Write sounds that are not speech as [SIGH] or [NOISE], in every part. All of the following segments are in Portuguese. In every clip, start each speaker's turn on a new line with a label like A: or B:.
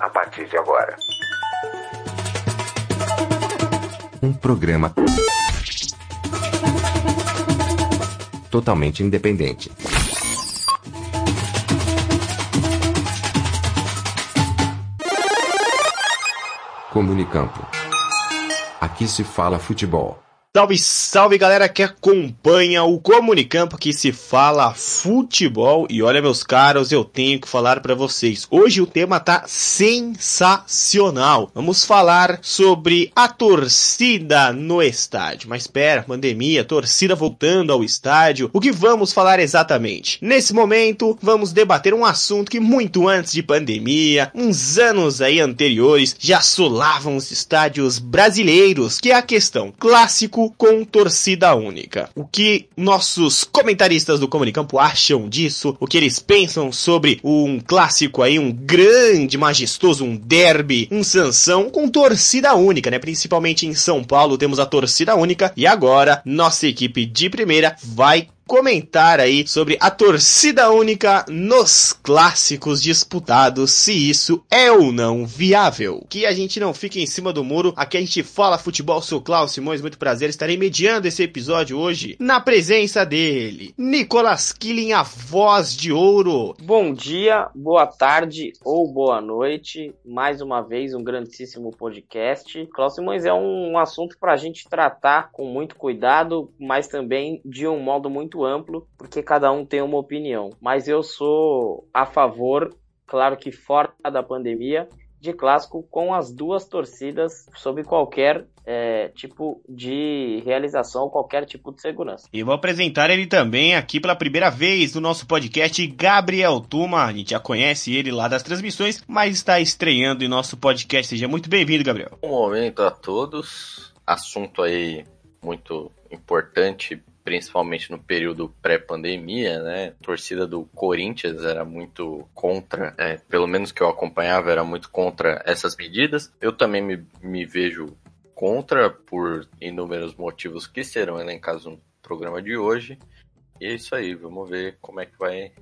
A: a partir de agora.
B: Um programa totalmente independente. Comunicampo. Aqui se fala futebol.
C: Salve, salve galera que acompanha o Comunicampo que se fala futebol. E olha, meus caros, eu tenho que falar para vocês. Hoje o tema tá sensacional. Vamos falar sobre a torcida no estádio. Mas espera, pandemia, torcida voltando ao estádio. O que vamos falar exatamente? Nesse momento, vamos debater um assunto que muito antes de pandemia, uns anos aí anteriores, já assolavam os estádios brasileiros, que é a questão clássico com torcida única. O que nossos comentaristas do Comunicampo acham disso? O que eles pensam sobre um clássico aí, um grande, majestoso, um derby, um Sansão com torcida única, né? Principalmente em São Paulo temos a torcida única e agora nossa equipe de primeira vai comentar aí sobre a torcida única nos clássicos disputados, se isso é ou não viável. Que a gente não fique em cima do muro, aqui a gente fala futebol, sou Klaus Simões, muito prazer, estarei mediando esse episódio hoje na presença dele, Nicolas Killing, a voz de ouro.
D: Bom dia, boa tarde ou boa noite, mais uma vez um grandíssimo podcast. Klaus Simões é um assunto para a gente tratar com muito cuidado, mas também de um modo muito muito amplo, porque cada um tem uma opinião. Mas eu sou a favor, claro que fora da pandemia, de clássico com as duas torcidas sob qualquer é, tipo de realização, qualquer tipo de segurança.
C: E vou apresentar ele também aqui pela primeira vez no nosso podcast, Gabriel Tuma. A gente já conhece ele lá das transmissões, mas está estreando em nosso podcast. Seja muito bem-vindo, Gabriel.
E: Um momento a todos. Assunto aí muito importante principalmente no período pré-pandemia, né? A torcida do Corinthians era muito contra, é, pelo menos que eu acompanhava, era muito contra essas medidas. Eu também me, me vejo contra por inúmeros motivos que serão elencados no programa de hoje. E é isso aí, vamos ver como é que vai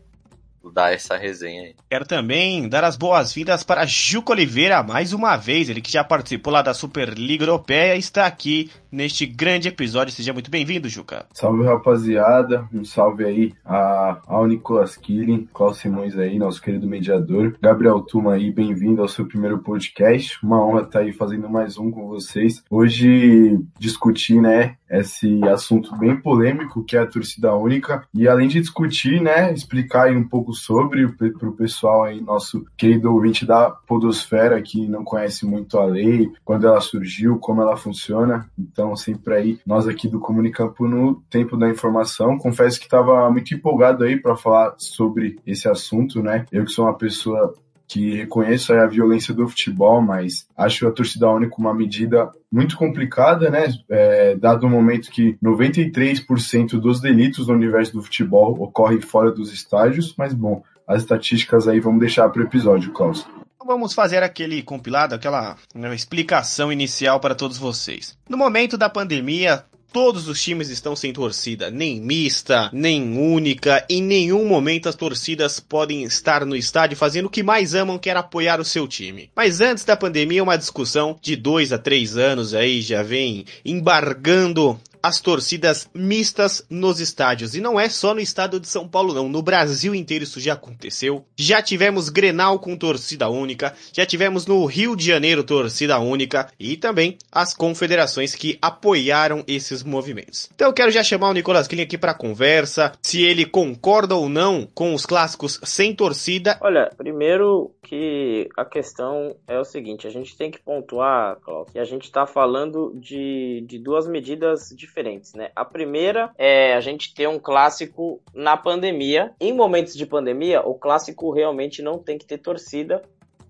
E: dar essa resenha aí.
C: Quero também dar as boas-vindas para Juco Oliveira mais uma vez, ele que já participou lá da Superliga Europeia está aqui neste grande episódio. Seja muito bem-vindo, Juca.
F: Salve, rapaziada. Um salve aí a, ao Nicolas Killing, Klaus Simões aí, nosso querido mediador. Gabriel Tuma aí, bem-vindo ao seu primeiro podcast. Uma honra estar aí fazendo mais um com vocês. Hoje discutir, né, esse assunto bem polêmico que é a torcida única e além de discutir, né, explicar aí um pouco sobre para o pessoal aí, nosso querido ouvinte da podosfera que não conhece muito a lei, quando ela surgiu, como ela funciona. Então sempre aí, nós aqui do Comunicampo no Tempo da Informação. Confesso que estava muito empolgado aí para falar sobre esse assunto, né? Eu que sou uma pessoa que reconheço a violência do futebol, mas acho a torcida única uma medida muito complicada, né? É, dado o momento que 93% dos delitos no universo do futebol ocorrem fora dos estádios, mas bom, as estatísticas aí vamos deixar para o episódio, Klaus
C: vamos fazer aquele compilado, aquela né, explicação inicial para todos vocês. No momento da pandemia, Todos os times estão sem torcida, nem mista, nem única. Em nenhum momento as torcidas podem estar no estádio fazendo o que mais amam, que era apoiar o seu time. Mas antes da pandemia, uma discussão de dois a três anos aí já vem embargando as torcidas mistas nos estádios. E não é só no estado de São Paulo, não. No Brasil inteiro isso já aconteceu. Já tivemos Grenal com torcida única, já tivemos no Rio de Janeiro torcida única e também as confederações que apoiaram esses movimentos. Então eu quero já chamar o Nicolas Killing aqui para conversa, se ele concorda ou não com os clássicos sem torcida.
D: Olha, primeiro que a questão é o seguinte, a gente tem que pontuar, Cláudio, que a gente está falando de, de duas medidas diferentes, né? A primeira é a gente ter um clássico na pandemia. Em momentos de pandemia, o clássico realmente não tem que ter torcida,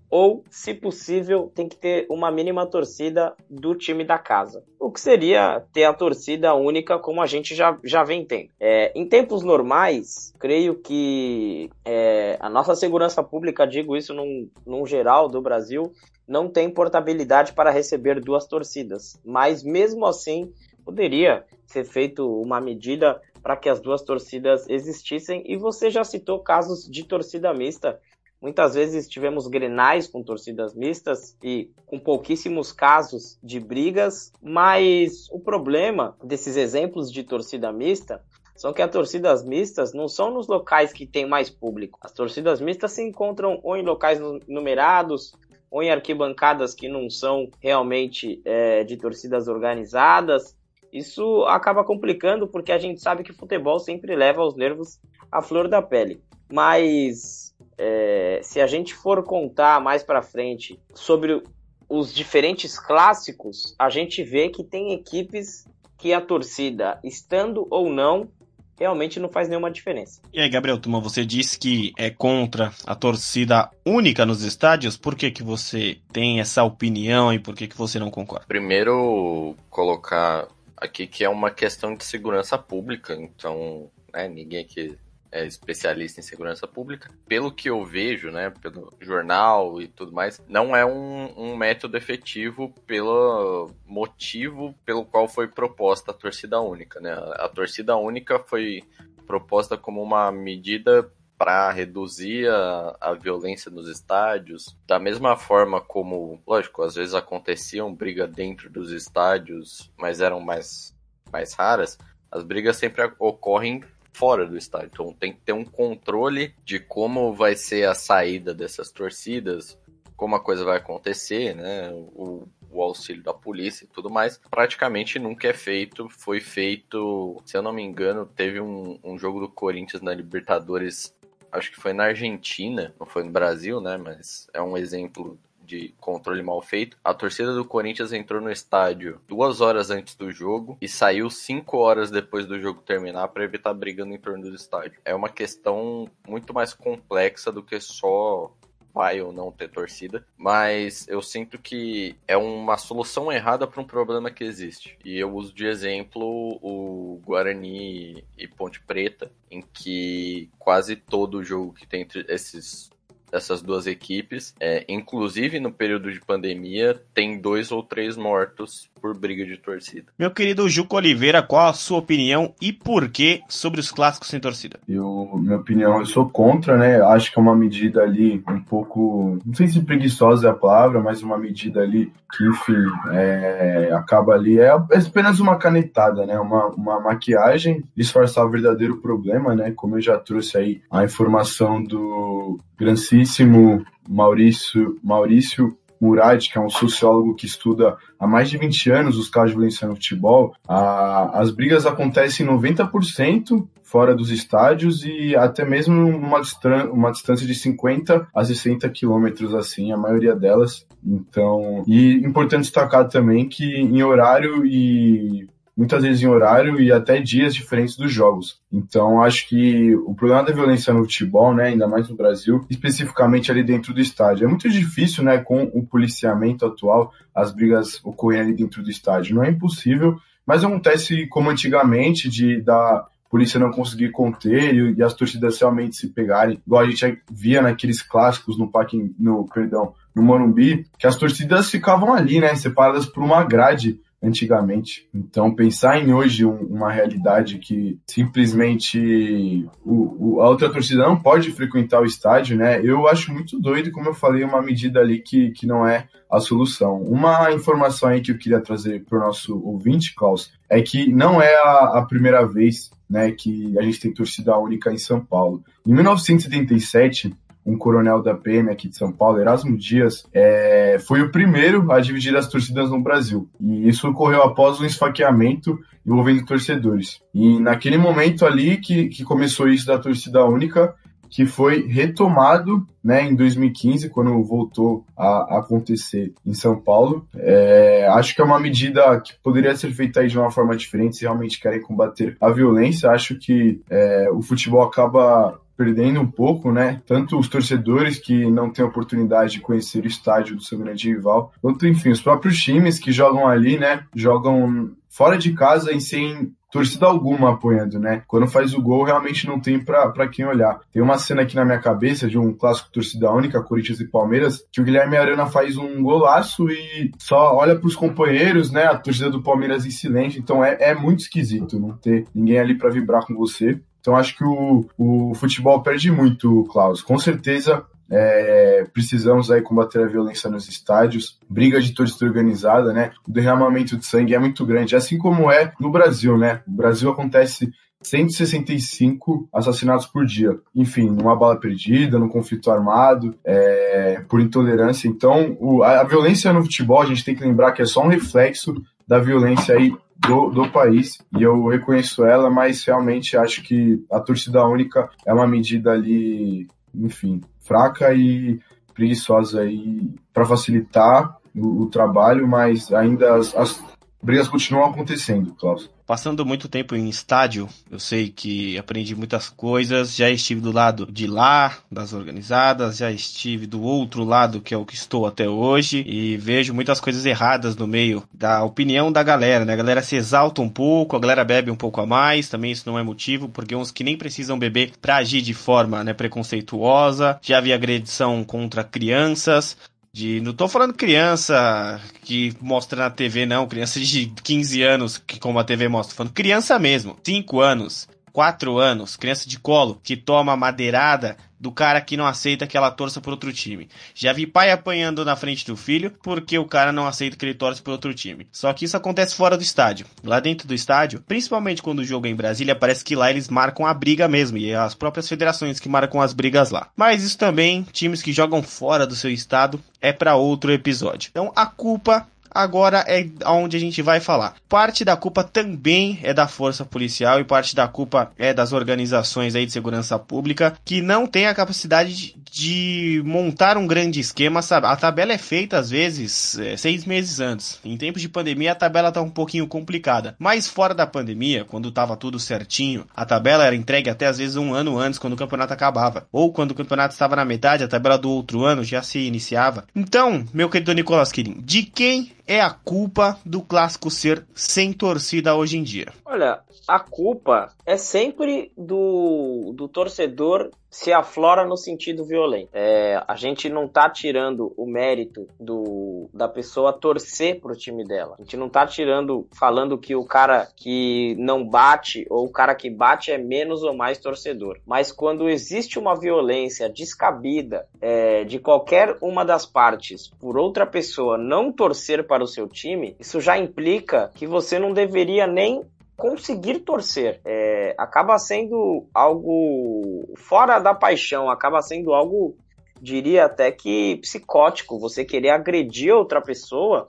D: ou, se possível, tem que ter uma mínima torcida do time da casa. O que seria ter a torcida única como a gente já, já vem tendo. É, em tempos normais, creio que é, a nossa segurança pública, digo isso num, num geral do Brasil, não tem portabilidade para receber duas torcidas. Mas mesmo assim, poderia ser feito uma medida para que as duas torcidas existissem. E você já citou casos de torcida mista Muitas vezes tivemos grenais com torcidas mistas e com pouquíssimos casos de brigas, mas o problema desses exemplos de torcida mista são que as torcidas mistas não são nos locais que tem mais público. As torcidas mistas se encontram ou em locais numerados, ou em arquibancadas que não são realmente é, de torcidas organizadas. Isso acaba complicando porque a gente sabe que futebol sempre leva os nervos à flor da pele. Mas é, se a gente for contar mais para frente sobre os diferentes clássicos, a gente vê que tem equipes que a torcida, estando ou não, realmente não faz nenhuma diferença.
C: E aí, Gabriel Tuma, você disse que é contra a torcida única nos estádios. Por que, que você tem essa opinião e por que, que você não concorda?
E: Primeiro, colocar aqui que é uma questão de segurança pública, então né, ninguém aqui é especialista em segurança pública. Pelo que eu vejo, né, pelo jornal e tudo mais, não é um, um método efetivo pelo motivo pelo qual foi proposta a torcida única, né? A torcida única foi proposta como uma medida para reduzir a, a, violência nos estádios, da mesma forma como, lógico, às vezes aconteciam briga dentro dos estádios, mas eram mais, mais raras, as brigas sempre ocorrem fora do estádio. Então tem que ter um controle de como vai ser a saída dessas torcidas, como a coisa vai acontecer, né? O, o auxílio da polícia e tudo mais. Praticamente nunca é feito. Foi feito, se eu não me engano, teve um, um jogo do Corinthians na Libertadores acho que foi na Argentina, não foi no Brasil, né? Mas é um exemplo de controle mal feito. A torcida do Corinthians entrou no estádio duas horas antes do jogo e saiu cinco horas depois do jogo terminar para evitar brigando em torno do estádio. É uma questão muito mais complexa do que só vai ou não ter torcida, mas eu sinto que é uma solução errada para um problema que existe. E eu uso de exemplo o Guarani e Ponte Preta, em que quase todo jogo que tem entre esses dessas duas equipes. É, inclusive, no período de pandemia, tem dois ou três mortos por briga de torcida.
C: Meu querido Juco Oliveira, qual a sua opinião e por que sobre os clássicos sem torcida?
F: Eu, minha opinião, eu sou contra, né? Acho que é uma medida ali um pouco, não sei se preguiçosa é a palavra, mas uma medida ali que, enfim, é, acaba ali, é apenas uma canetada, né? Uma, uma maquiagem, disfarçar o verdadeiro problema, né? Como eu já trouxe aí a informação do grandíssimo Maurício, Maurício Murad, que é um sociólogo que estuda há mais de 20 anos os casos de violência no futebol, a, as brigas acontecem 90% fora dos estádios e até mesmo uma, uma distância de 50 a 60 quilômetros, assim, a maioria delas. Então, e importante destacar também que em horário e muitas vezes em horário e até dias diferentes dos jogos. Então, acho que o problema da violência no futebol, né, ainda mais no Brasil, especificamente ali dentro do estádio, é muito difícil, né, com o policiamento atual, as brigas ocorrem ali dentro do estádio. Não é impossível, mas acontece como antigamente, de da polícia não conseguir conter e, e, as torcidas realmente se pegarem, igual a gente via naqueles clássicos no parque, no, perdão, no Morumbi, que as torcidas ficavam ali, né, separadas por uma grade antigamente. Então, pensar em hoje um, uma realidade que simplesmente o, o, a outra torcida não pode frequentar o estádio, né? Eu acho muito doido, como eu falei, uma medida ali que, que não é a solução. Uma informação aí que eu queria trazer para o nosso ouvinte, Klaus, é que não é a, a primeira vez né, que a gente tem torcida única em São Paulo. Em 1977, um coronel da PM aqui de São Paulo, Erasmo Dias, é, foi o primeiro a dividir as torcidas no Brasil. E isso ocorreu após um esfaqueamento envolvendo torcedores. E naquele momento ali que, que começou isso da torcida única, que foi retomado né, em 2015, quando voltou a, acontecer em São Paulo. É, acho que é uma medida que poderia ser feita de uma forma diferente se realmente querem combater a violência. Acho que é, o futebol acaba perdendo um pouco, né? Tanto os torcedores que não têm oportunidade de conhecer o estádio do seu grande rival, quanto, enfim, os próprios times que jogam ali, né? Jogam fora de casa e sem torcida alguma apoiando, né? Quando faz o gol, realmente não tem para quem olhar. Tem uma cena aqui na minha cabeça de um clássico torcida única, Corinthians e Palmeiras, que o Guilherme Arana faz um golaço e só olha para os companheiros, né? A torcida do Palmeiras em silêncio. Então é, é muito esquisito não ter ninguém ali para vibrar com você. Então acho que o, o futebol perde muito, Klaus. Com certeza É, precisamos aí combater a violência nos estádios, briga de torcida organizada, né? O derramamento de sangue é muito grande, assim como é no Brasil, né? Brasil acontece 165 assassinatos por dia. Enfim, numa bala perdida, num conflito armado, é, por intolerância. Então, o, a, a, violência no futebol, a gente tem que lembrar que é só um reflexo da violência aí do, do país. E eu reconheço ela, mas realmente acho que a torcida única é uma medida ali, enfim, fraca e preguiçosa aí para facilitar o, o, trabalho, mas ainda as, as brigas continuam acontecendo, Klaus
C: passando muito tempo em estádio, eu sei que aprendi muitas coisas. Já estive do lado de lá, das organizadas, já estive do outro lado, que é o que estou até hoje, e vejo muitas coisas erradas no meio da opinião da galera, né? A galera se exalta um pouco, a galera bebe um pouco a mais, também isso não é motivo, porque uns que nem precisam beber para agir de forma né, preconceituosa. Já vi agressão contra crianças. De, não tô falando criança que mostra na TV, não. Criança de 15 anos, que como a TV mostra. Tô falando criança mesmo. 5 anos, 4 anos, criança de colo, que toma madeirada do cara que não aceita que ela torça por outro time. Já vi pai apanhando na frente do filho porque o cara não aceita que ele torce por outro time. Só que isso acontece fora do estádio. Lá dentro do estádio, principalmente quando o jogo é em Brasília, parece que lá eles marcam a briga mesmo e é as próprias federações que marcam as brigas lá. Mas isso também, times que jogam fora do seu estado, é para outro episódio. Então a culpa agora é onde a gente vai falar. Parte da culpa também é da força policial e parte da culpa é das organizações aí de segurança pública que não tem a capacidade de montar um grande esquema, sabe? A tabela é feita às vezes é, seis meses antes. Em tempos de pandemia a tabela tá um pouquinho complicada, mas fora da pandemia, quando tava tudo certinho, a tabela era entregue até às vezes um ano antes, quando o campeonato acabava, ou quando o campeonato estava na metade, a tabela do outro ano já se iniciava. Então, meu querido Nicolas Quirin, de quem é a culpa do clássico ser sem torcida hoje em dia?
D: Olha, a culpa é sempre do, do torcedor se aflora no sentido violento. É, a gente não tá tirando o mérito do, da pessoa torcer pro time dela. A gente não tá tirando, falando que o cara que não bate ou o cara que bate é menos ou mais torcedor. Mas quando existe uma violência descabida é, de qualquer uma das partes por outra pessoa não torcer para o seu time, isso já implica que você não deveria nem conseguir torcer. É, acaba sendo algo fora da paixão, acaba sendo algo, diria até que psicótico. Você querer agredir outra pessoa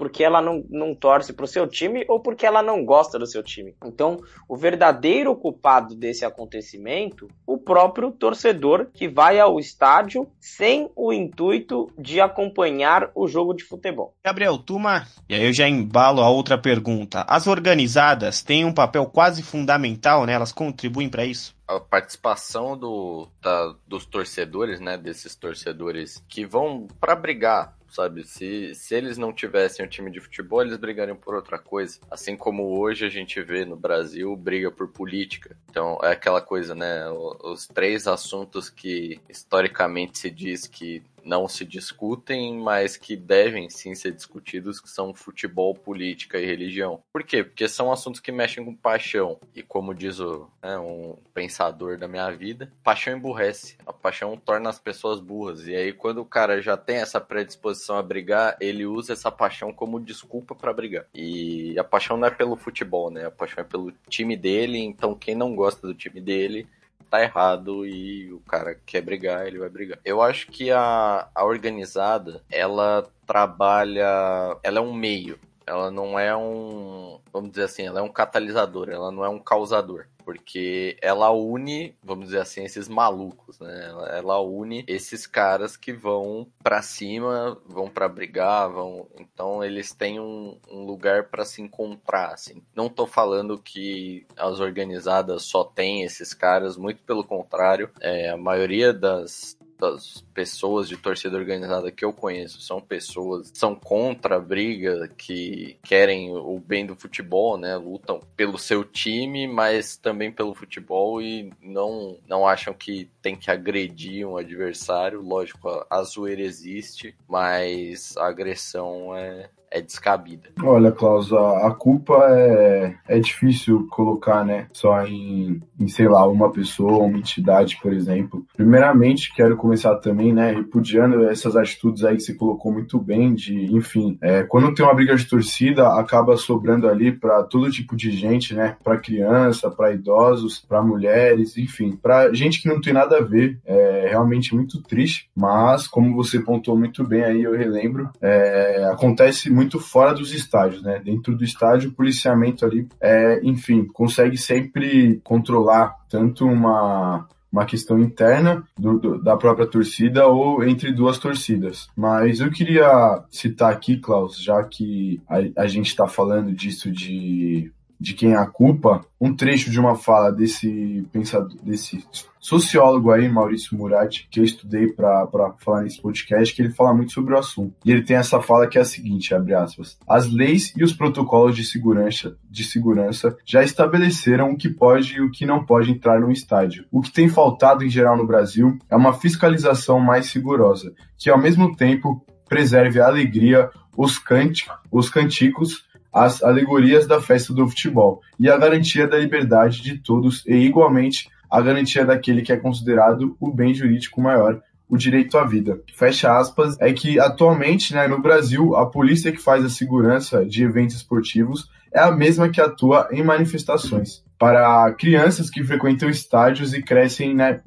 D: porque ela não, não torce para o seu time ou porque ela não gosta do seu time. Então, o verdadeiro culpado desse acontecimento, o próprio torcedor que vai ao estádio sem o intuito de acompanhar o jogo de futebol.
C: Gabriel Tuma, e aí eu já embalo a outra pergunta. As organizadas têm um papel quase fundamental, né? Elas contribuem para isso?
E: a participação do, da, dos torcedores, né, desses torcedores que vão para brigar sabe? Se, se eles não tivessem um time de futebol, eles brigariam por outra coisa. Assim como hoje a gente vê no Brasil briga por política. Então é aquela coisa, né? Os três assuntos que historicamente se diz que não se discutem, mas que devem sim ser discutidos, que são futebol, política e religião. Por quê? Porque são assuntos que mexem com paixão. E como diz o, né, um pensador da minha vida, paixão emburrece. A paixão torna as pessoas burras. E aí, quando o cara já tem essa predisposição a brigar, ele usa essa paixão como desculpa para brigar. E a paixão não é pelo futebol, né? A paixão é pelo time dele. Então, quem não gosta do time dele tá errado e o cara quer brigar, ele vai brigar. Eu acho que a, a organizada, ela trabalha. Ela é um meio. Ela não é um. Vamos dizer assim, ela é um catalisador, ela não é um causador porque ela une, vamos dizer assim, esses malucos, né? Ela, une esses caras que vão para cima, vão para brigar, vão. Então eles têm um, um lugar para se encontrar, assim. Não tô falando que as organizadas só têm esses caras, muito pelo contrário, é, a maioria das das pessoas de torcida organizada que eu conheço são pessoas que são contra a briga, que querem o bem do futebol, né? Lutam pelo seu time, mas também pelo futebol e não, não acham que tem que agredir um adversário. Lógico, a, a zoeira existe, mas a agressão é, é descabida.
F: Olha, Klaus, a, a culpa é, é difícil colocar, né? Só em, em, sei lá, uma pessoa, uma entidade, por exemplo. Primeiramente, quero começar também, né, repudiando essas atitudes aí que você colocou muito bem, de, enfim, é, quando tem uma briga de torcida, acaba sobrando ali para todo tipo de gente, né? Para criança, para idosos, para mulheres, enfim, para gente que não tem nada a ver. É realmente muito triste, mas como você pontuou muito bem aí, eu relembro, é, acontece muito fora dos estádios, né? Dentro do estádio, o policiamento ali, é, enfim, consegue sempre controlar tanto uma uma questão interna do, do, da própria torcida ou entre duas torcidas. Mas eu queria citar aqui, Klaus, já que a, a gente está falando disso de de quem a culpa, um trecho de uma fala desse pensador, desse sociólogo aí, Maurício Murad, que eu estudei para falar nesse podcast, que ele fala muito sobre o assunto. E ele tem essa fala que é a seguinte, abre aspas: As leis e os protocolos de segurança, de segurança já estabeleceram o que pode e o que não pode entrar no estádio. O que tem faltado em geral no Brasil é uma fiscalização mais rigorosa, que ao mesmo tempo preserve a alegria, os, cante, os canticos as alegorias da festa do futebol e a garantia da liberdade de todos e, igualmente, a garantia daquele que é considerado o bem jurídico maior, o direito à vida. Fecha aspas, é que atualmente, né, no Brasil, a polícia que faz a segurança de eventos esportivos é a mesma que atua em manifestações. Para crianças que frequentam estádios e crescem né,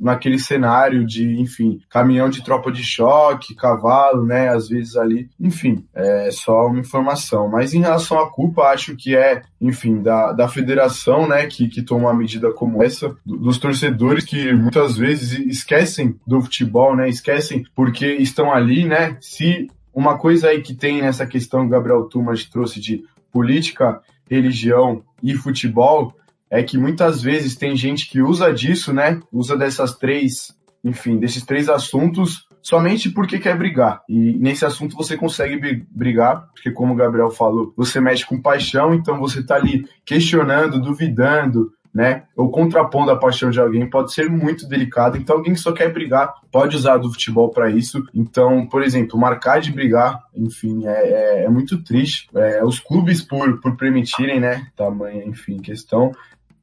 F: naquele cenário de, enfim, caminhão de tropa de choque, cavalo, né, às vezes ali, enfim, é só uma informação. Mas em relação à culpa, acho que é, enfim, da, da federação, né, que, que toma uma medida como essa, dos torcedores que muitas vezes esquecem do futebol, né, esquecem porque estão ali, né, se uma coisa aí que tem nessa questão que o Gabriel Tumas trouxe de política, religião e futebol, é que muitas vezes tem gente que usa disso, né? Usa dessas três, enfim, desses três assuntos somente porque quer brigar. E nesse assunto você consegue brigar, porque como o Gabriel falou, você mexe com paixão, então você tá ali questionando, duvidando, né? Ou contrapondo a paixão de alguém pode ser muito delicado. Então, alguém que só quer brigar pode usar do futebol para isso. Então, por exemplo, marcar de brigar, enfim, é, é, é muito triste. É, os clubes, por, por permitirem, né? Tamanha, enfim, questão,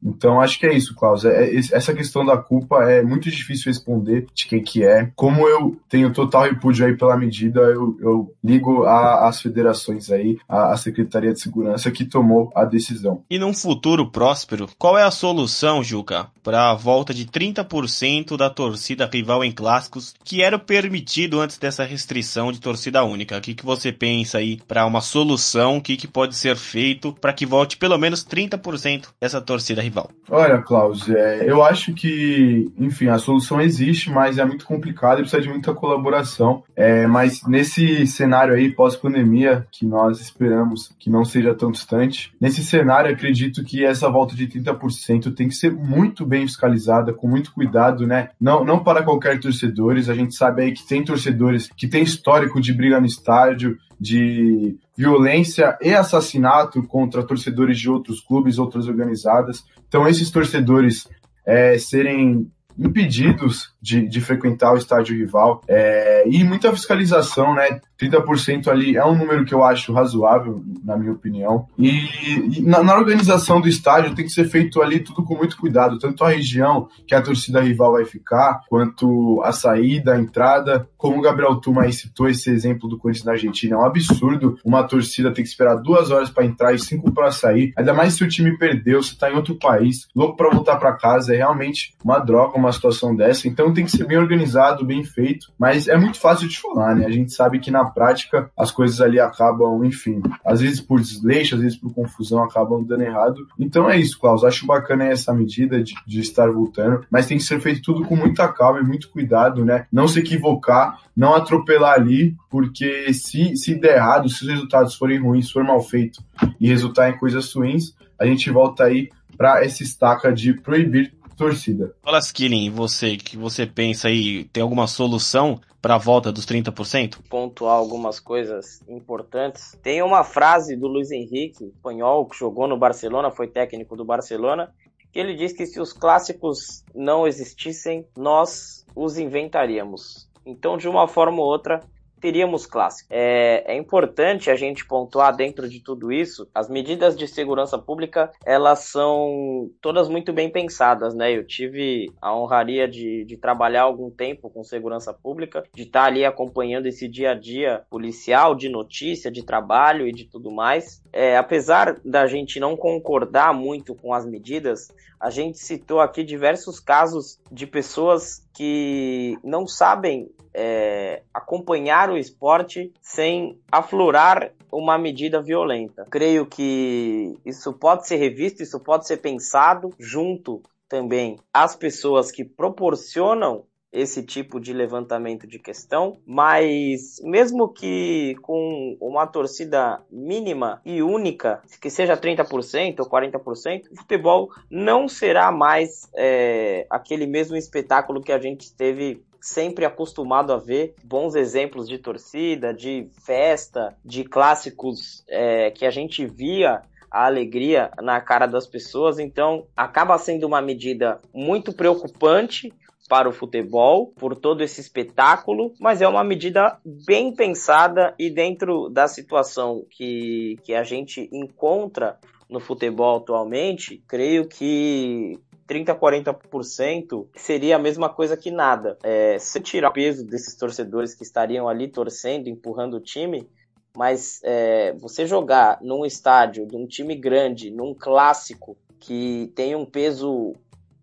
F: então, acho que é isso, Klaus. É, é, essa questão da culpa é muito difícil responder de quem que é. Como eu tenho total repúdio aí pela medida, eu, eu ligo às federações aí, à, Secretaria de Segurança que tomou a decisão.
C: E num futuro próspero, qual é a solução, Juca, para a volta de 30% da torcida rival em clássicos, que era permitido antes dessa restrição de torcida única? O que, que você pensa aí para uma solução? O que, que pode ser feito para que volte pelo menos 30% dessa torcida rival?
F: Olha, Klaus, é, eu acho que, enfim, a solução existe, mas é muito complicado e precisa de muita colaboração. É, mas nesse cenário aí, pós-pandemia, que nós esperamos que não seja tão distante, nesse cenário, acredito que essa volta de 30% tem que ser muito bem fiscalizada, com muito cuidado, né? Não, não para qualquer torcedores. A gente sabe aí que tem torcedores que têm histórico de briga no estádio, de violência e assassinato contra torcedores de outros clubes, outras organizadas. Então, esses torcedores é, serem impedidos de, de frequentar o estádio rival é, e muita fiscalização, né? 30% ali é um número que eu acho razoável, na minha opinião. E, e na, na, organização do estádio tem que ser feito ali tudo com muito cuidado, tanto a região que a torcida rival vai ficar, quanto a saída, a entrada. Como o Gabriel Tuma aí citou esse exemplo do Corinthians na Argentina, é um absurdo uma torcida ter que esperar duas horas para entrar e cinco para sair. Ainda mais se o time perdeu, você está em outro país, louco para voltar para casa, é realmente uma droga uma situação dessa. Então tem que ser bem organizado, bem feito, mas é muito fácil de falar, né? A gente sabe que na prática as coisas ali acabam, enfim, às vezes por desleixo, às vezes por confusão, acabam dando errado. Então é isso, Klaus. Acho bacana essa medida de, de estar voltando, mas tem que ser feito tudo com muita calma e muito cuidado, né? Não se equivocar, não atropelar ali, porque se, se der errado, se os resultados forem ruins, for mal feito e resultar em coisas ruins, a gente volta aí para essa estaca de proibir torcida.
C: Fala, Skilling, você, que você pensa aí, tem alguma solução para a volta dos 30%?
D: Pontuar algumas coisas importantes. Tem uma frase do Luiz Henrique, espanhol, que jogou no Barcelona, foi técnico do Barcelona, que ele diz que se os clássicos não existissem, nós os inventaríamos. Então, de uma forma ou outra, teríamos clássico. É, é, importante a gente pontuar dentro de tudo isso, as medidas de segurança pública, elas são todas muito bem pensadas, né? Eu tive a honraria de, de trabalhar algum tempo com segurança pública, de estar ali acompanhando esse dia a dia policial, de notícia, de trabalho e de tudo mais. É, apesar da gente não concordar muito com as medidas, a gente citou aqui diversos casos de pessoas que não sabem é, acompanhar o esporte sem aflorar uma medida violenta. Creio que isso pode ser revisto, isso pode ser pensado junto também às pessoas que proporcionam esse tipo de levantamento de questão, mas mesmo que com uma torcida mínima e única, que seja 30% ou 40%, o futebol não será mais é, aquele mesmo espetáculo que a gente esteve sempre acostumado a ver. Bons exemplos de torcida, de festa, de clássicos é, que a gente via a alegria na cara das pessoas, então acaba sendo uma medida muito preocupante para o futebol, por todo esse espetáculo, mas é uma medida bem pensada e dentro da situação que, que a gente encontra no futebol atualmente, creio que 30, 40% seria a mesma coisa que nada. É, se tirar o peso desses torcedores que estariam ali torcendo, empurrando o time, mas é, você jogar num estádio de um time grande, num clássico que tem um peso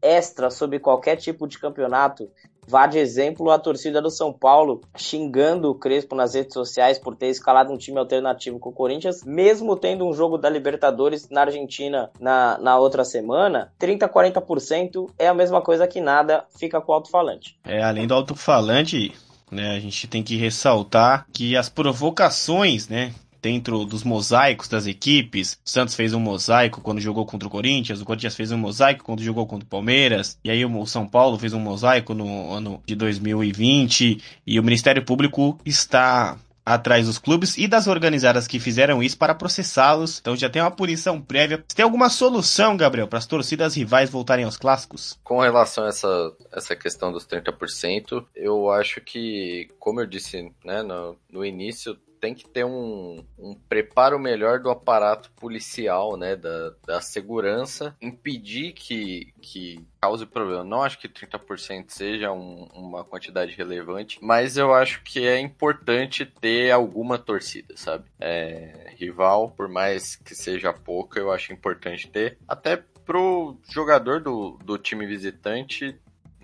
D: extra sobre qualquer tipo de campeonato. Vá de exemplo a torcida do São Paulo xingando o Crespo nas redes sociais por ter escalado um time alternativo com o Corinthians, mesmo tendo um jogo da Libertadores na Argentina na, na outra semana, 30, 40% é a mesma coisa que nada, fica com o alto-falante.
C: É, além do alto-falante, né, a gente tem que ressaltar que as provocações, né, dentro dos mosaicos das equipes. O Santos fez um mosaico quando jogou contra o Corinthians, o Corinthians fez um mosaico quando jogou contra o Palmeiras, e aí o São Paulo fez um mosaico no ano de 2020, e o Ministério Público está atrás dos clubes e das organizadas que fizeram isso para processá-los. Então já tem uma punição prévia. Você tem alguma solução, Gabriel, para as torcidas rivais voltarem aos clássicos?
E: Com relação a essa, essa questão dos 30%, eu acho que, como eu disse né, no, no início, tem que ter um, um preparo melhor do aparato policial, né, da, da segurança, impedir que, que cause problema. Não acho que 30% seja um, uma quantidade relevante, mas eu acho que é importante ter alguma torcida, sabe? É, rival, por mais que seja pouca, eu acho importante ter. Até pro jogador do, do time visitante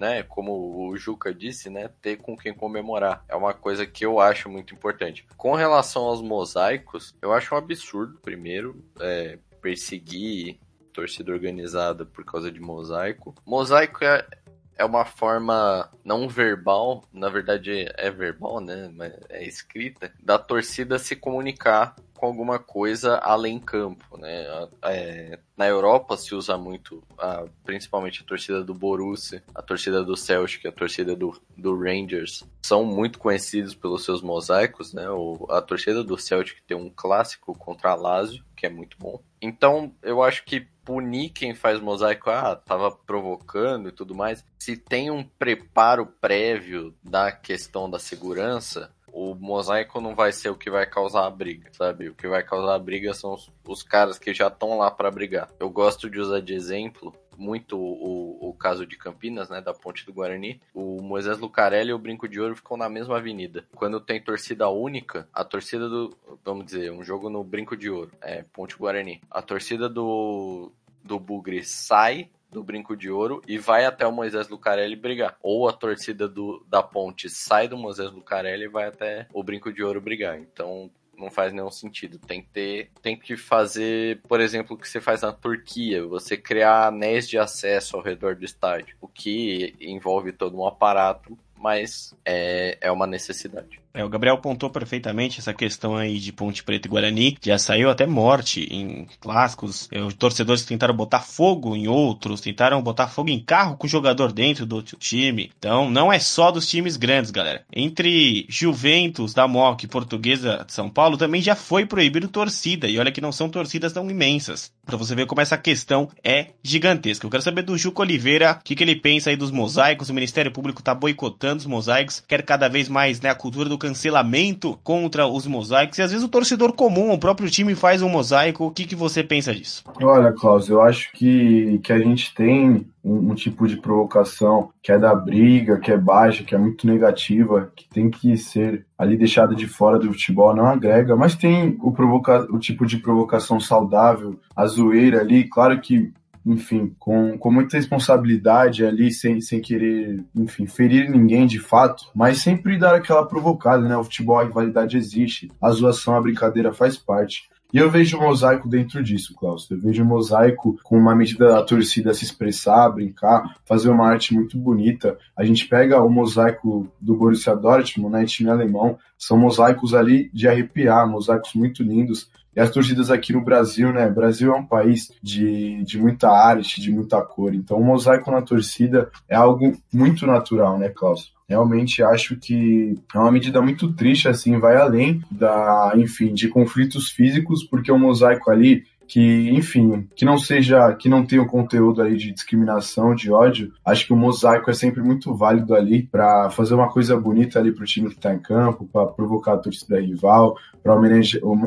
E: né, como o Juca disse, né, ter com quem comemorar. É uma coisa que eu acho muito importante. Com relação aos mosaicos, eu acho um absurdo, primeiro, é, perseguir torcida organizada por causa de mosaico. Mosaico é, é uma forma não verbal, na verdade é verbal, né? Mas é escrita, da torcida se comunicar com alguma coisa além campo, né? É, na Europa se usa muito, a, principalmente a torcida do Borussia, a torcida do Celtic, a torcida do, do Rangers, são muito conhecidos pelos seus mosaicos, né? O, a torcida do Celtic tem um clássico contra a Lazio, que é muito bom. Então, eu acho que punir quem faz mosaico, ah, tava provocando e tudo mais. Se tem um preparo prévio da questão da segurança, o mosaico não vai ser o que vai causar a briga, sabe? O que vai causar a briga são os, os caras que já estão lá para brigar. Eu gosto de usar de exemplo muito o, o caso de Campinas, né, da Ponte do Guarani. O Moisés Lucarelli e o Brinco de Ouro ficam na mesma avenida. Quando tem torcida única, a torcida do, vamos dizer, um jogo no Brinco de Ouro, é Ponte Guarani. A torcida do do Bugre sai do Brinco de Ouro e vai até o Moisés Lucarelli brigar. Ou a torcida do, da Ponte sai do Moisés Lucarelli e vai até o Brinco de Ouro brigar. Então não faz nenhum sentido. Tem que ter, tem que fazer, por exemplo, o que você faz na Turquia, você criar anéis de acesso ao redor do estádio, o que envolve todo um aparato, mas é, é uma necessidade.
C: É, o Gabriel apontou perfeitamente essa questão aí de Ponte Preta e Guarani. Já saiu até morte em clássicos. É, os torcedores tentaram botar fogo em outros, tentaram botar fogo em carro com o jogador dentro do outro time. Então, não é só dos times grandes, galera. Entre Juventus, da MOC Portuguesa de São Paulo, também já foi proibido torcida. E olha que não são torcidas tão imensas. Pra você ver como essa questão é gigantesca. Eu quero saber do Juco Oliveira, o que, que ele pensa aí dos mosaicos. O Ministério Público tá boicotando os mosaicos, quer cada vez mais né, a cultura do cancelamento contra os mosaicos, e às vezes o torcedor comum, o próprio time faz um mosaico. O que, que você pensa disso?
F: Olha, Klaus, eu acho que, que a gente tem um, um, tipo de provocação que é da briga, que é baixa, que é muito negativa, que tem que ser ali deixada de fora do futebol, não agrega, mas tem o, provoca o tipo de provocação saudável, a zoeira ali, claro que enfim, com, com muita responsabilidade ali, sem, sem querer, enfim, ferir ninguém de fato, mas sempre dar aquela provocada, né? O futebol, a rivalidade existe, a zoação, a brincadeira faz parte. E eu vejo o mosaico dentro disso, Klaus. Eu vejo o mosaico com uma medida da torcida se expressar, brincar, fazer uma arte muito bonita. A gente pega o mosaico do Borussia Dortmund, né, time alemão, são mosaicos ali de arrepiar, mosaicos muito lindos. E as torcidas aqui no Brasil, né? O Brasil é um país de, de muita arte, de muita cor. Então, o mosaico na torcida é algo muito natural, né, Klaus? realmente acho que é uma medida muito triste, assim, vai além da, enfim, de conflitos físicos, porque o mosaico ali que, enfim, que não seja, que não tenha um conteúdo aí de discriminação, de ódio, acho que o mosaico é sempre muito válido ali para fazer uma coisa bonita ali pro time que tá em campo, para provocar a torcida rival, para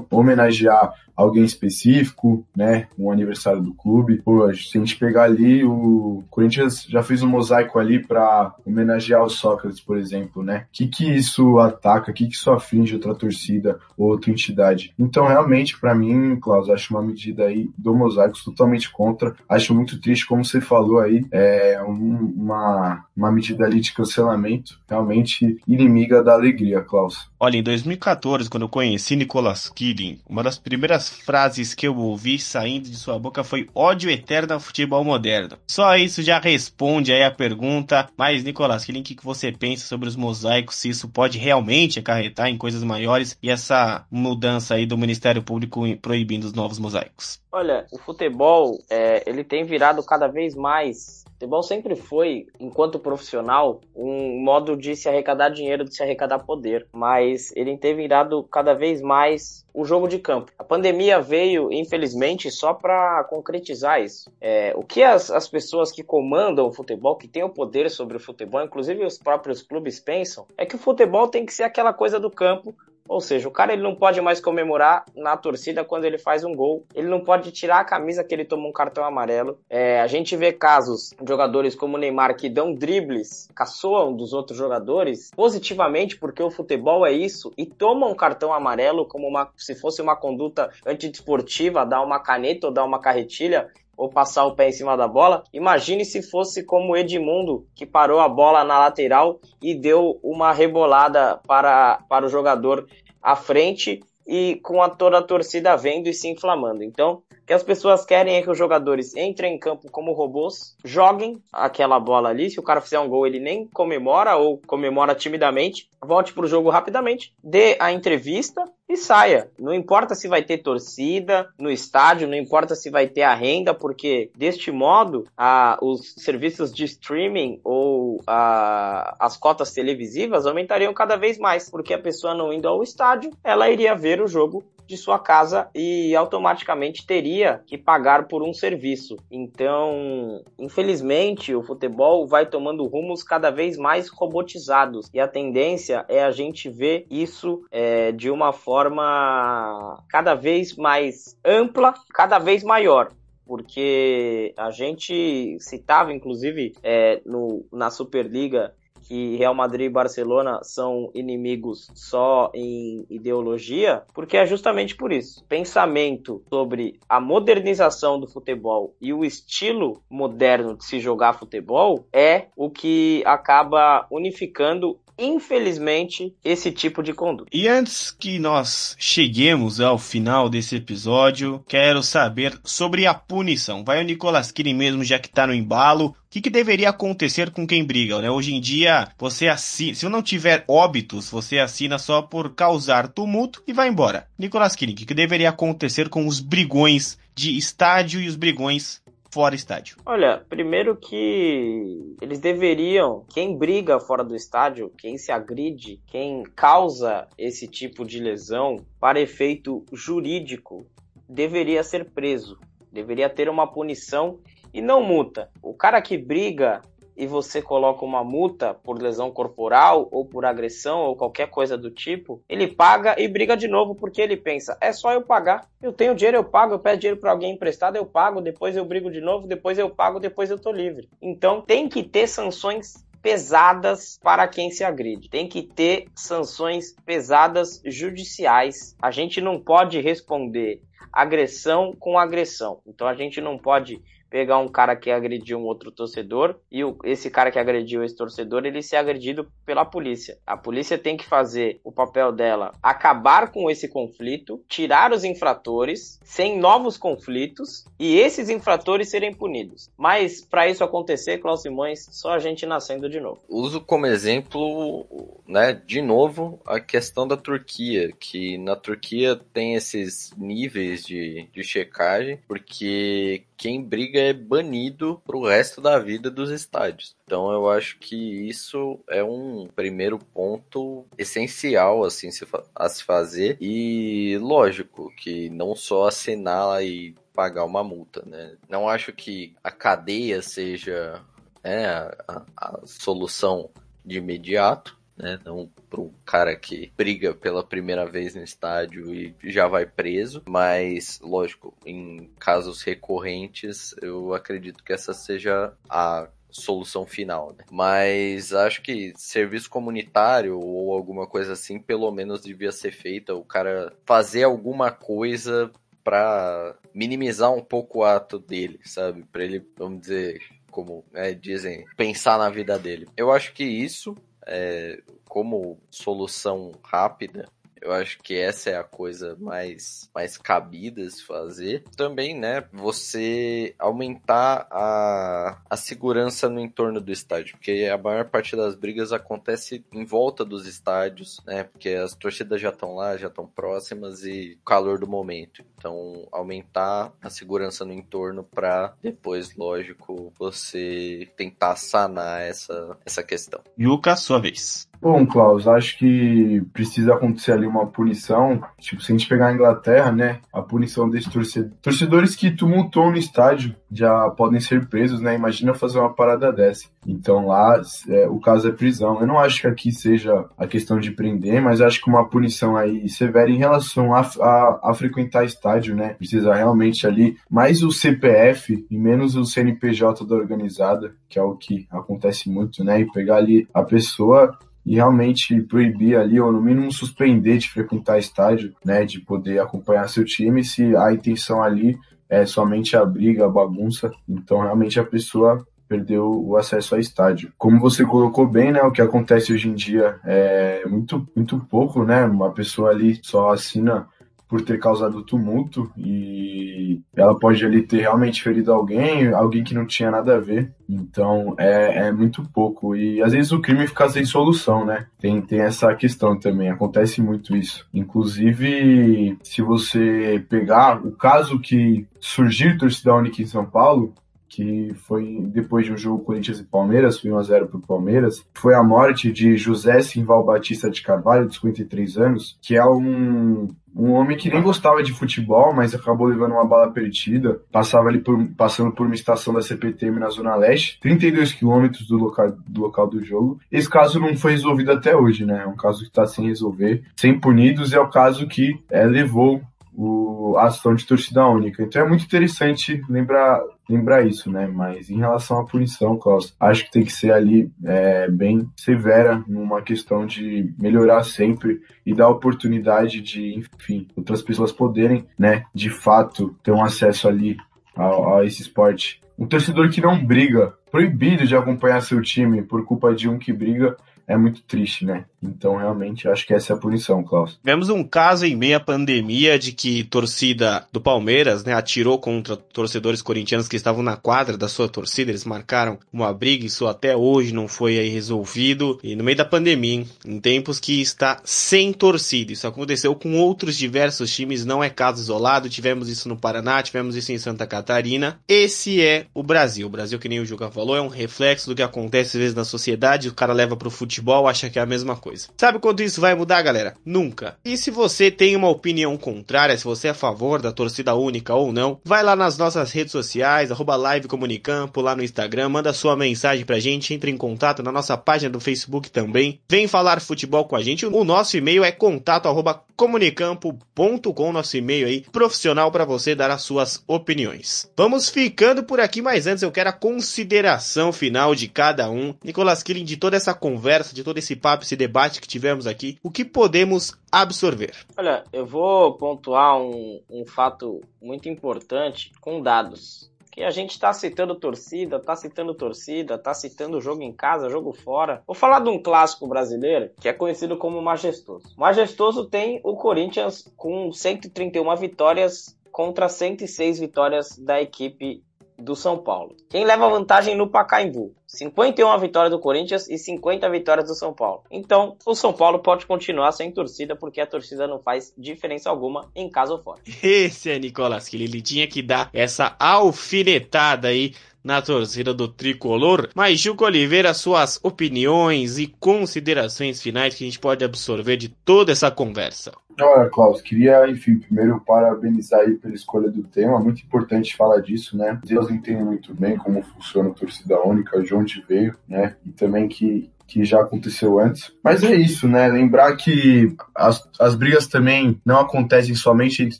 F: homenagear, alguém específico, né? Um aniversário do clube. Pô, se a gente pegar ali, o Corinthians já fez um mosaico ali para homenagear o Sócrates, por exemplo, né? O que que isso ataca? O que que isso aflige outra torcida ou outra entidade? Então, realmente, para mim, Klaus, acho uma medida aí do mosaico totalmente contra. Acho muito triste, como você falou aí, é um, uma, uma medida ali de cancelamento realmente inimiga da alegria, Klaus.
C: Olha, em 2014, quando eu conheci Nicolas Killing, uma das primeiras frases que eu ouvi saindo de sua boca foi ódio eterno ao futebol moderno. Só isso já responde aí a pergunta. Mas, Nicolas Killing, o que você pensa sobre os mosaicos? Se isso pode realmente acarretar em coisas maiores e essa mudança aí do Ministério Público proibindo os novos mosaicos?
D: Olha, o futebol, é, ele tem virado cada vez mais futebol sempre foi, enquanto profissional, um modo de se arrecadar dinheiro, de se arrecadar poder, mas ele tem virado cada vez mais o jogo de campo. A pandemia veio, infelizmente, só para concretizar isso. É, o que as, as pessoas que comandam o futebol, que têm o poder sobre o futebol, inclusive os próprios clubes pensam, é que o futebol tem que ser aquela coisa do campo ou seja, o cara ele não pode mais comemorar na torcida quando ele faz um gol. Ele não pode tirar a camisa que ele tomou um cartão amarelo. É, a gente vê casos de jogadores como o Neymar que dão dribles, caçoam dos outros jogadores positivamente porque o futebol é isso e tomam um cartão amarelo como uma, se fosse uma conduta antidesportiva, dar uma caneta ou dar uma carretilha ou passar o pé em cima da bola. Imagine se fosse como Edmundo, que parou a bola na lateral e deu uma rebolada para, para o jogador à frente e com a, toda a torcida vendo e se inflamando. Então, o que as pessoas querem é que os jogadores entrem em campo como robôs, joguem aquela bola ali. Se o cara fizer um gol, ele nem comemora ou comemora timidamente, volte para o jogo rapidamente, dê a entrevista e saia. Não importa se vai ter torcida no estádio, não importa se vai ter a renda, porque deste modo a, os serviços de streaming ou a, as cotas televisivas aumentariam cada vez mais, porque a pessoa não indo ao estádio, ela iria ver o jogo de sua casa e automaticamente teria que pagar por um serviço. Então, infelizmente, o futebol vai tomando rumos cada vez mais robotizados e a tendência é a gente ver isso é, de uma forma cada vez mais ampla, cada vez maior porque a gente citava, inclusive, é, no, na Superliga que Real Madrid e Barcelona são inimigos só em ideologia, porque é justamente por isso. Pensamento sobre a modernização do futebol e o estilo moderno de se jogar futebol é o que acaba unificando infelizmente, esse tipo de conduta.
C: E antes que nós cheguemos ao final desse episódio, quero saber sobre a punição. Vai o Nicolas Kirin mesmo, já que tá no embalo. O que, que deveria acontecer com quem briga? Né? Hoje em dia, você assina, se não tiver óbitos, você assina só por causar tumulto e vai embora. Nicolas Kirin, o que, que deveria acontecer com os brigões de estádio e os brigões fora estádio?
D: Olha, primeiro que eles deveriam, quem briga fora do estádio, quem se agride, quem causa esse tipo de lesão para efeito jurídico, deveria ser preso, deveria ter uma punição e não multa. O cara que briga e você coloca uma multa por lesão corporal ou por agressão ou qualquer coisa do tipo, ele paga e briga de novo porque ele pensa: é só eu pagar. Eu tenho dinheiro, eu pago, eu peço dinheiro para alguém emprestado, eu pago, depois eu brigo de novo, depois eu pago, depois eu tô livre. Então tem que ter sanções pesadas para quem se agride. Tem que ter sanções pesadas judiciais. A gente não pode responder agressão com agressão. Então a gente não pode pegar um cara que agrediu um outro torcedor e o, esse cara que agrediu esse torcedor ele ser agredido pela polícia. A polícia tem que fazer o papel dela, acabar com esse conflito, tirar os infratores, sem novos conflitos e esses infratores serem punidos. Mas para isso acontecer, Klaus Simões, só a gente nascendo de novo.
E: Uso como exemplo, né, de novo, a questão da Turquia, que na Turquia tem esses níveis de, de checagem, porque quem briga é banido pro resto da vida dos estádios. Então eu acho que isso é um primeiro ponto essencial assim a se fazer e lógico que não só assinar e pagar uma multa, né? Não acho que a cadeia seja né, a, a solução de imediato, né? Não para um cara que briga pela primeira vez no estádio e já vai preso, mas lógico, em casos recorrentes, eu acredito que essa seja a solução final, né? Mas acho que serviço comunitário ou alguma coisa assim, pelo menos devia ser feita, o cara fazer alguma coisa para minimizar um pouco o ato dele, sabe? Para ele, vamos dizer, como é, dizem, pensar na vida dele. Eu acho que isso é, como solução rápida, eu acho que essa é a coisa mais, mais cabida se fazer. Também, né, você aumentar a, a segurança no entorno do estádio, porque a maior parte das brigas acontece em volta dos estádios, né, porque as torcidas já estão lá, já estão próximas e calor do momento. Então, aumentar a segurança no entorno para depois, lógico, você tentar sanar essa, essa questão.
C: Yuka, sua vez.
F: Bom, Klaus, acho que precisa acontecer ali uma punição. Tipo, se a gente pegar a Inglaterra, né? A punição desses torcedores. Torcedores que tumultuam no estádio já podem ser presos, né? Imagina fazer uma parada dessa. Então lá é, o caso é prisão. Eu não acho que aqui seja a questão de prender, mas acho que uma punição aí severa em relação a, a, a frequentar estádio, né? Precisa realmente ali mais o CPF e menos o CNPJ da organizada, que é o que acontece muito, né? E pegar ali a pessoa e realmente proibir ali, ou no mínimo suspender de frequentar estádio, né, de poder acompanhar seu time, se a intenção ali é somente a briga, a bagunça, então realmente a pessoa perdeu o acesso ao estádio. Como você colocou bem, né, o que acontece hoje em dia é muito, muito pouco, né, uma pessoa ali só assina por ter causado tumulto e ela pode ali ter realmente ferido alguém, alguém que não tinha nada a ver. Então é, é muito pouco. E às vezes o crime fica sem solução, né? Tem, tem essa questão também, acontece muito isso. Inclusive, se você pegar o caso que surgiu torcida única em São Paulo, que foi depois de um jogo Corinthians e Palmeiras, foi 1x0 pro Palmeiras, foi a morte de José Simval Batista de Carvalho, de 53 anos, que é um, um homem que nem gostava de futebol, mas acabou levando uma bala perdida, passava ali por, passando por uma estação da CPTM na Zona Leste, 32 quilômetros do local, do local do jogo. Esse caso não foi resolvido até hoje, né? É um caso que está sem resolver, sem punidos, é o caso que é, levou o, a ação de torcida única. Então é muito interessante lembrar, lembrar isso, né? Mas em relação à punição, Klaus, acho que tem que ser ali é, bem severa numa questão de melhorar sempre e dar oportunidade de, enfim, outras pessoas poderem, né, de fato, ter um acesso ali a, a esse esporte. Um torcedor que não briga, proibido de acompanhar seu time por culpa de um que briga, é muito triste, né? Então, realmente, acho que essa é a punição, Klaus.
C: Tivemos um caso em meia pandemia de que torcida do Palmeiras, né, atirou contra torcedores corintianos que estavam na quadra da sua torcida. Eles marcaram uma briga, isso até hoje não foi aí resolvido. E no meio da pandemia, hein, em tempos que está sem torcida. Isso aconteceu com outros diversos times, não é caso isolado. Tivemos isso no Paraná, tivemos isso em Santa Catarina. Esse é o Brasil. O Brasil, que nem o Juca falou, é um reflexo do que acontece às vezes na sociedade. O cara leva pro futebol, acha que é a mesma coisa coisa. Sabe quando isso vai mudar, galera? Nunca. E se você tem uma opinião contrária, se você é a favor da torcida única ou não, vai lá nas nossas redes sociais, arroba live comunicampo, lá no Instagram, manda sua mensagem pra gente, entre em contato na nossa página do Facebook também. Vem falar futebol com a gente. O nosso e-mail é contato arroba comunicampo.com, nosso e-mail aí profissional para você dar as suas opiniões. Vamos ficando por aqui, mas antes eu quero a consideração final de cada um. Nicolas Killing, de toda essa conversa, de todo esse papo, esse debate que tivemos aqui, o que podemos absorver?
D: Olha, eu vou pontuar um, um fato muito importante com dados que a gente está citando torcida, está citando torcida, está citando jogo em casa, jogo fora. Vou falar de um clássico brasileiro que é conhecido como Majestoso. Majestoso tem o Corinthians com 131 vitórias contra 106 vitórias da equipe do São Paulo. Quem leva vantagem no Pacaembu? 51 vitórias do Corinthians e 50 vitórias do São Paulo. Então, o São Paulo pode continuar sem torcida, porque a torcida não faz diferença alguma em casa ou fora. [LAUGHS]
C: Esse é Nicolas que ele tinha que dar essa alfinetada aí na torcida do tricolor. Mas, Gilco Oliveira, suas opiniões e considerações finais que a gente pode absorver de toda essa conversa.
F: Olha, Klaus, queria, enfim, primeiro parabenizar aí pela escolha do tema, muito importante falar disso, né? Eles entendem muito bem como funciona a torcida única, de onde veio, né? E também que, que já aconteceu antes. Mas é isso, né? Lembrar que as, as brigas também não acontecem somente entre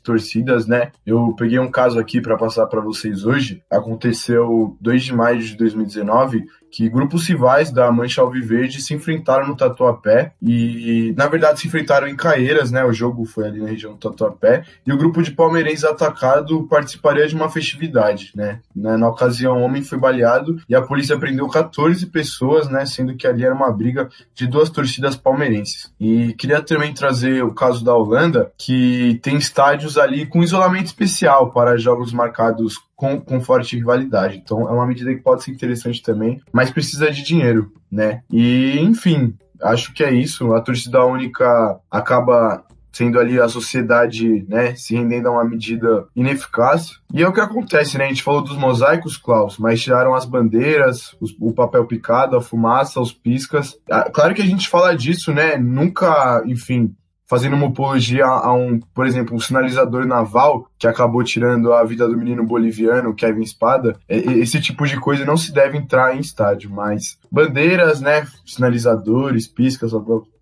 F: torcidas, né? Eu peguei um caso aqui para passar para vocês hoje. Aconteceu 2 de maio de 2019 que grupos rivais da Mancha Alviverde se enfrentaram no Tatuapé e, na verdade, se enfrentaram em Caeiras, né? O jogo foi ali na região do Tatuapé e o grupo de palmeirenses atacado participaria de uma festividade, né? Na ocasião, um homem foi baleado e a polícia prendeu 14 pessoas, né? Sendo que ali era uma briga de duas torcidas palmeirenses. E queria também trazer o caso da Holanda, que tem estádios ali com isolamento especial para jogos marcados com, com forte rivalidade. Então é uma medida que pode ser interessante também, mas precisa de dinheiro, né? E enfim, acho que é isso. A torcida única acaba sendo ali a sociedade, né, se rendendo a uma medida ineficaz. E é o que acontece, né? A gente falou dos mosaicos, Klaus, mas tiraram as bandeiras, os, o papel picado, a fumaça, os piscas. Ah, claro que a gente fala disso, né? Nunca, enfim, fazendo uma apologia a, um, por exemplo, um sinalizador naval que acabou tirando a vida do menino boliviano, Kevin Espada, esse tipo de coisa não se deve entrar em estádio, mas bandeiras, né, sinalizadores, piscas,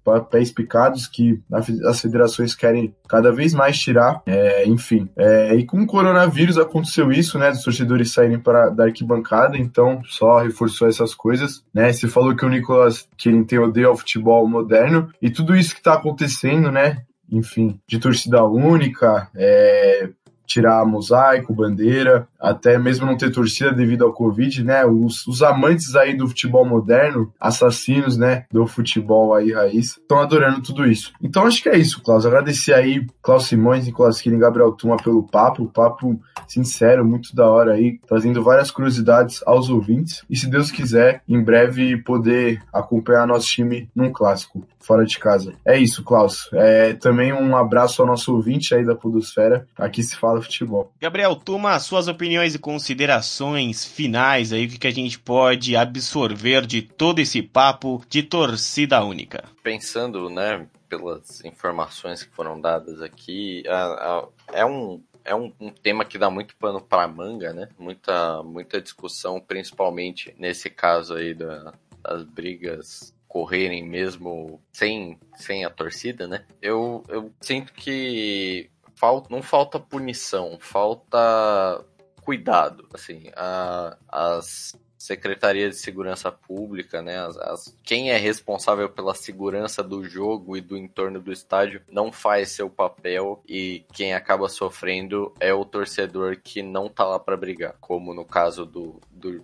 F: papéis picados que as federações querem cada vez mais tirar. É, enfim, é, e com o coronavírus aconteceu isso, né? Dos torcedores saírem para da arquibancada, então só reforçou essas coisas, né? Você falou que o Nicolas que ele tem odeio ao futebol moderno e tudo isso que está acontecendo, né? Enfim, de torcida única, é, tirar mosaico, bandeira, até mesmo não ter torcida devido ao Covid, né? Os, os amantes aí do futebol moderno, assassinos, né? Do futebol aí raiz, estão adorando tudo isso. Então acho que é isso, Klaus. Agradecer aí Klaus Simões, Nicolas Killing Gabriel Tuma pelo papo, papo sincero, muito da hora aí, trazendo várias curiosidades aos ouvintes. E se Deus quiser, em breve poder acompanhar nosso time num clássico fora de casa. É isso, Klaus. É, também um abraço ao nosso ouvinte aí da Podosfera. Aqui se fala futebol.
C: Gabriel Tuma, suas opiniões e considerações finais aí, o que a gente pode absorver de todo esse papo de torcida única?
E: Pensando, né, pelas informações que foram dadas aqui, a, a, é um é um, um, tema que dá muito pano para manga, né? Muita, muita discussão, principalmente nesse caso aí da, das brigas correrem mesmo sem, sem a torcida, né? Eu, eu sinto que falta, não falta punição, falta cuidado. Assim, a, as Secretaria de Segurança Pública, né? As, as, quem é responsável pela segurança do jogo e do entorno do estádio não faz seu papel e quem acaba sofrendo é o torcedor que não tá lá para brigar, como no caso do,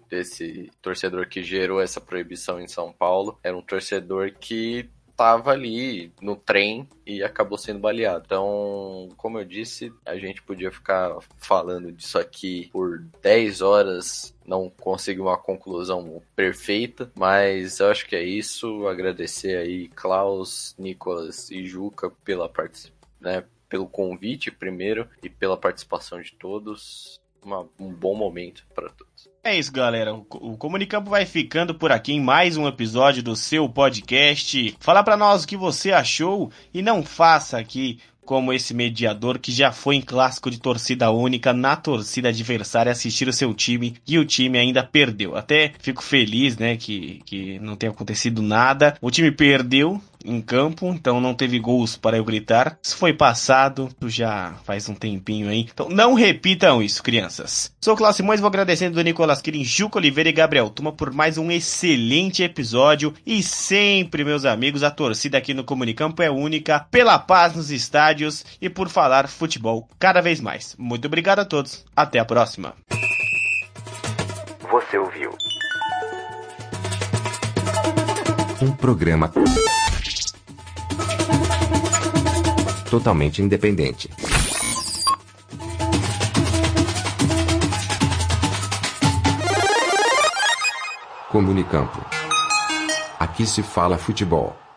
E: desse torcedor que gerou essa proibição em São Paulo, era um torcedor que estava ali no trem e acabou sendo baleado. Então, como eu disse, a gente podia ficar falando disso aqui por 10 horas, não conseguir uma conclusão perfeita, mas eu acho que é isso. Agradecer aí Klaus, Nicolas e Juca pela participação, né, pelo convite primeiro e pela participação de todos. Uma, um bom momento para todos.
C: É isso, galera. O Comunicampo vai ficando por aqui em mais um episódio do seu podcast. Fala para nós o que você achou e não faça aqui como esse mediador que já foi em clássico de torcida única na torcida adversária assistir o seu time e o time ainda perdeu. Até fico feliz, né, que, que não tenha acontecido nada. O time perdeu, em campo, então não teve gols para eu gritar. Isso foi passado, já faz um tempinho aí. Então não repitam isso, crianças. Sou Cláudio Simões, vou agradecendo do Nicolas Kirin, Juca Oliveira e Gabriel Tuma por mais um excelente episódio. E sempre, meus amigos, a torcida aqui no Comunicampo é única, pela paz nos estádios e por falar futebol cada vez mais. Muito obrigado a todos, até a próxima.
B: Você ouviu? Um programa totalmente independente. Comunicampo. Aqui se fala futebol.